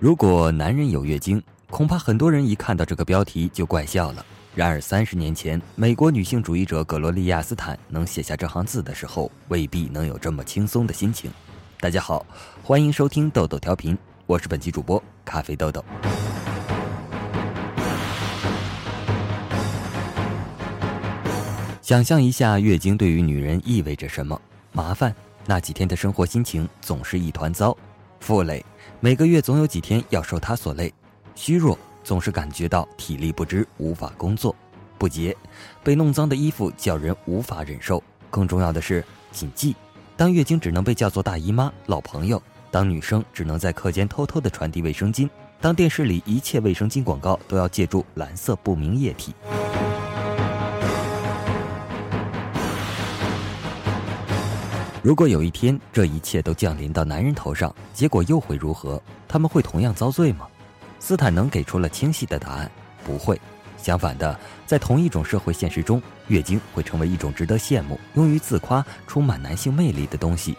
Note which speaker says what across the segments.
Speaker 1: 如果男人有月经，恐怕很多人一看到这个标题就怪笑了。然而，三十年前，美国女性主义者格罗利亚·斯坦能写下这行字的时候，未必能有这么轻松的心情。大家好，欢迎收听豆豆调频，我是本期主播咖啡豆豆。想象一下，月经对于女人意味着什么？麻烦，那几天的生活心情总是一团糟；负累。每个月总有几天要受他所累，虚弱总是感觉到体力不支，无法工作；不洁，被弄脏的衣服叫人无法忍受。更重要的是，谨记：当月经只能被叫做大姨妈、老朋友；当女生只能在课间偷偷的传递卫生巾；当电视里一切卫生巾广告都要借助蓝色不明液体。如果有一天这一切都降临到男人头上，结果又会如何？他们会同样遭罪吗？斯坦能给出了清晰的答案：不会。相反的，在同一种社会现实中，月经会成为一种值得羡慕、用于自夸、充满男性魅力的东西。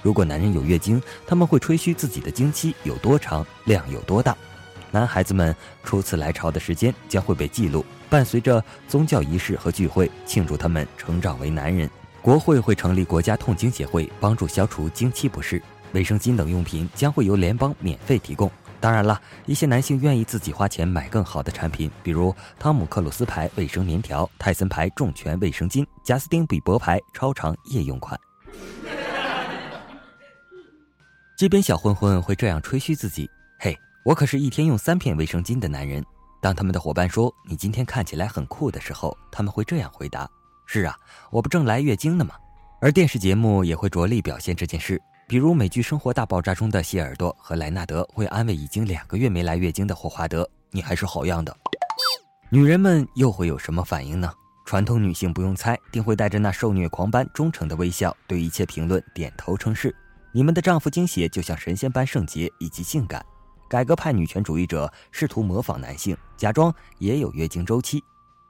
Speaker 1: 如果男人有月经，他们会吹嘘自己的经期有多长、量有多大。男孩子们初次来潮的时间将会被记录，伴随着宗教仪式和聚会，庆祝他们成长为男人。国会会成立国家痛经协会，帮助消除经期不适。卫生巾等用品将会由联邦免费提供。当然了，一些男性愿意自己花钱买更好的产品，比如汤姆克鲁斯牌卫生棉条、泰森牌重拳卫生巾、贾斯汀比伯牌超长夜用款。这边小混混会这样吹嘘自己：“嘿，我可是一天用三片卫生巾的男人。”当他们的伙伴说“你今天看起来很酷”的时候，他们会这样回答。是啊，我不正来月经呢吗？而电视节目也会着力表现这件事，比如美剧《生活大爆炸》中的谢耳朵和莱纳德会安慰已经两个月没来月经的霍华德：“你还是好样的。”女人们又会有什么反应呢？传统女性不用猜，定会带着那受虐狂般忠诚的微笑，对一切评论点头称是。你们的丈夫经血就像神仙般圣洁以及性感。改革派女权主义者试图模仿男性，假装也有月经周期。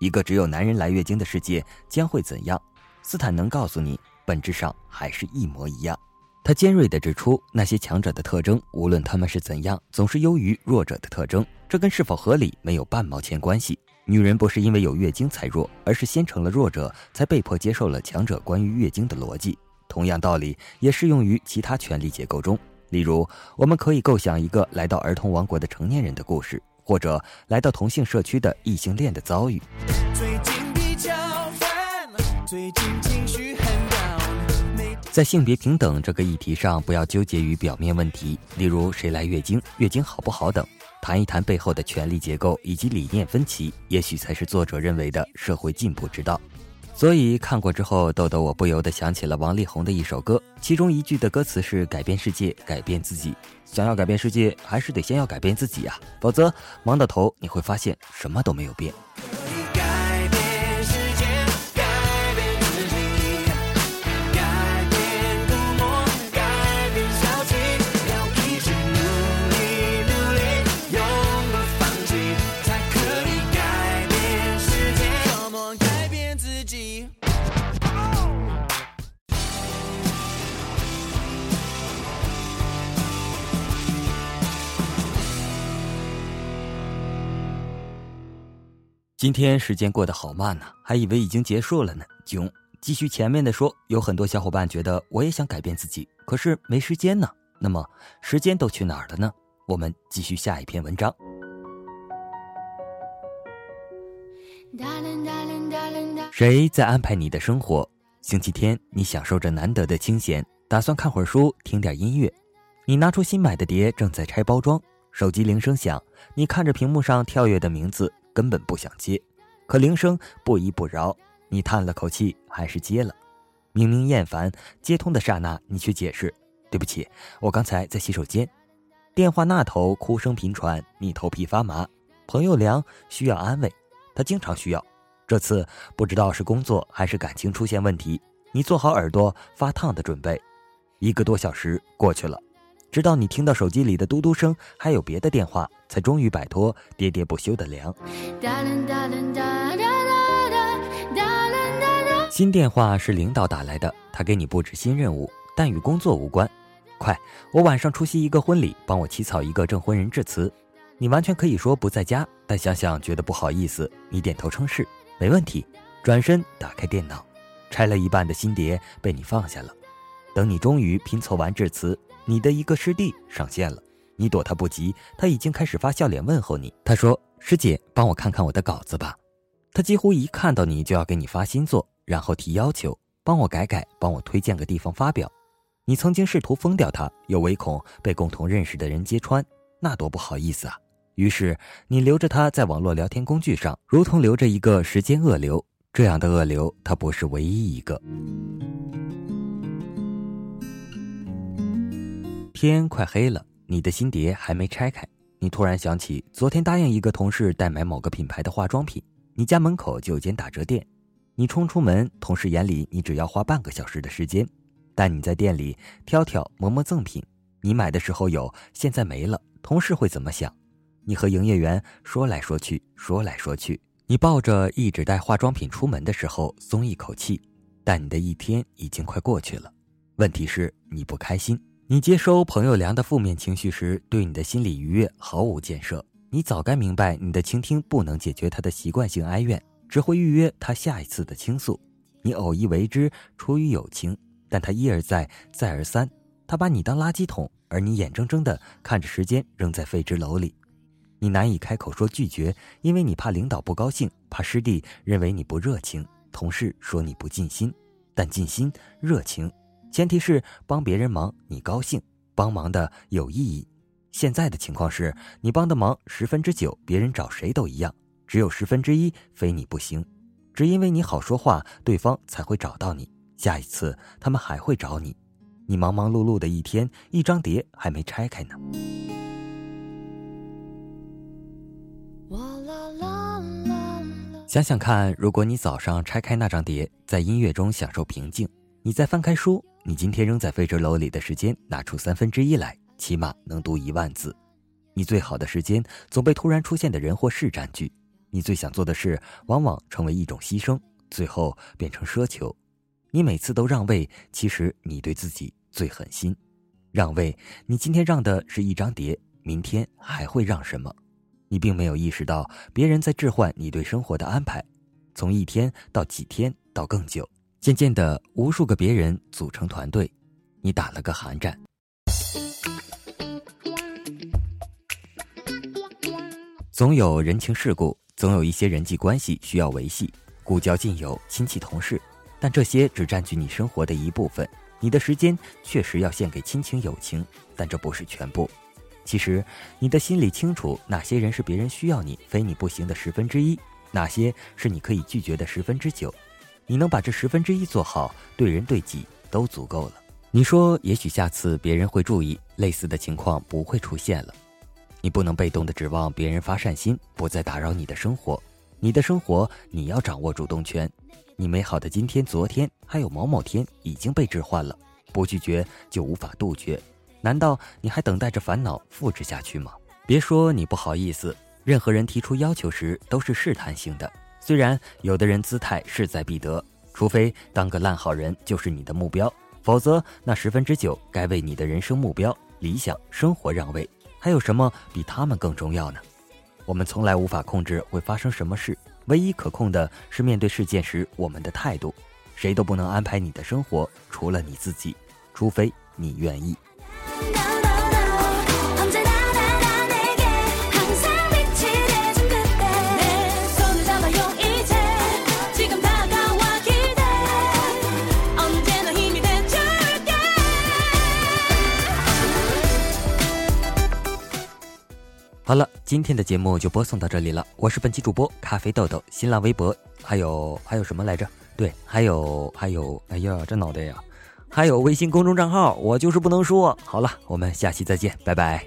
Speaker 1: 一个只有男人来月经的世界将会怎样？斯坦能告诉你，本质上还是一模一样。他尖锐地指出，那些强者的特征，无论他们是怎样，总是优于弱者的特征。这跟是否合理没有半毛钱关系。女人不是因为有月经才弱，而是先成了弱者，才被迫接受了强者关于月经的逻辑。同样道理也适用于其他权力结构中。例如，我们可以构想一个来到儿童王国的成年人的故事。或者来到同性社区的异性恋的遭遇。在性别平等这个议题上，不要纠结于表面问题，例如谁来月经、月经好不好等，谈一谈背后的权力结构以及理念分歧，也许才是作者认为的社会进步之道。所以看过之后，豆豆我不由得想起了王力宏的一首歌，其中一句的歌词是“改变世界，改变自己”。想要改变世界，还是得先要改变自己啊，否则忙到头你会发现什么都没有变。今天时间过得好慢呐，还以为已经结束了呢。囧，继续前面的说，有很多小伙伴觉得我也想改变自己，可是没时间呢。那么时间都去哪儿了呢？我们继续下一篇文章。谁在安排你的生活？星期天，你享受着难得的清闲，打算看会儿书，听点音乐。你拿出新买的碟，正在拆包装。手机铃声响，你看着屏幕上跳跃的名字。根本不想接，可铃声不依不饶，你叹了口气，还是接了。明明厌烦，接通的刹那，你却解释：“对不起，我刚才在洗手间。”电话那头哭声频传，你头皮发麻。朋友梁需要安慰，他经常需要。这次不知道是工作还是感情出现问题，你做好耳朵发烫的准备。一个多小时过去了。直到你听到手机里的嘟嘟声，还有别的电话，才终于摆脱喋喋不休的凉。新电话是领导打来的，他给你布置新任务，但与工作无关。快，我晚上出席一个婚礼，帮我起草一个证婚人致辞。你完全可以说不在家，但想想觉得不好意思，你点头称是，没问题。转身打开电脑，拆了一半的新碟被你放下了。等你终于拼凑完致辞，你的一个师弟上线了，你躲他不及，他已经开始发笑脸问候你。他说：“师姐，帮我看看我的稿子吧。”他几乎一看到你就要给你发新作，然后提要求，帮我改改，帮我推荐个地方发表。你曾经试图封掉他，又唯恐被共同认识的人揭穿，那多不好意思啊！于是你留着他在网络聊天工具上，如同留着一个时间恶流。这样的恶流，他不是唯一一个。天快黑了，你的新碟还没拆开，你突然想起昨天答应一个同事代买某个品牌的化妆品，你家门口就有间打折店，你冲出门，同事眼里你只要花半个小时的时间。但你在店里挑挑摸摸赠品，你买的时候有，现在没了，同事会怎么想？你和营业员说来说去，说来说去，你抱着一纸袋化妆品出门的时候松一口气，但你的一天已经快过去了。问题是你不开心，你接收朋友梁的负面情绪时，对你的心理愉悦毫无建设。你早该明白，你的倾听不能解决他的习惯性哀怨，只会预约他下一次的倾诉。你偶一为之，出于友情。但他一而再，再而三，他把你当垃圾桶，而你眼睁睁地看着时间扔在废纸篓里，你难以开口说拒绝，因为你怕领导不高兴，怕师弟认为你不热情，同事说你不尽心。但尽心、热情，前提是帮别人忙你高兴，帮忙的有意义。现在的情况是你帮的忙十分之九，别人找谁都一样，只有十分之一非你不行，只因为你好说话，对方才会找到你。下一次他们还会找你，你忙忙碌碌的一天，一张碟还没拆开呢。想想看，如果你早上拆开那张碟，在音乐中享受平静，你再翻开书，你今天扔在废纸篓里的时间拿出三分之一来，起码能读一万字。你最好的时间总被突然出现的人或事占据，你最想做的事往往成为一种牺牲，最后变成奢求。你每次都让位，其实你对自己最狠心。让位，你今天让的是一张碟，明天还会让什么？你并没有意识到别人在置换你对生活的安排，从一天到几天到更久，渐渐的，无数个别人组成团队，你打了个寒战。总有人情世故，总有一些人际关系需要维系，故交近友、亲戚同事。但这些只占据你生活的一部分，你的时间确实要献给亲情友情，但这不是全部。其实，你的心里清楚哪些人是别人需要你非你不行的十分之一，哪些是你可以拒绝的十分之九。你能把这十分之一做好，对人对己都足够了。你说，也许下次别人会注意，类似的情况不会出现了。你不能被动的指望别人发善心，不再打扰你的生活。你的生活，你要掌握主动权。你美好的今天、昨天，还有某某天已经被置换了。不拒绝就无法杜绝，难道你还等待着烦恼复制下去吗？别说你不好意思，任何人提出要求时都是试探性的。虽然有的人姿态势在必得，除非当个烂好人就是你的目标，否则那十分之九该为你的人生目标、理想、生活让位，还有什么比他们更重要呢？我们从来无法控制会发生什么事。唯一可控的是面对事件时我们的态度，谁都不能安排你的生活，除了你自己，除非你愿意。今天的节目就播送到这里了。我是本期主播咖啡豆豆，新浪微博还有还有什么来着？对，还有还有，哎呀，这脑袋呀！还有微信公众账号，我就是不能说。好了，我们下期再见，拜拜。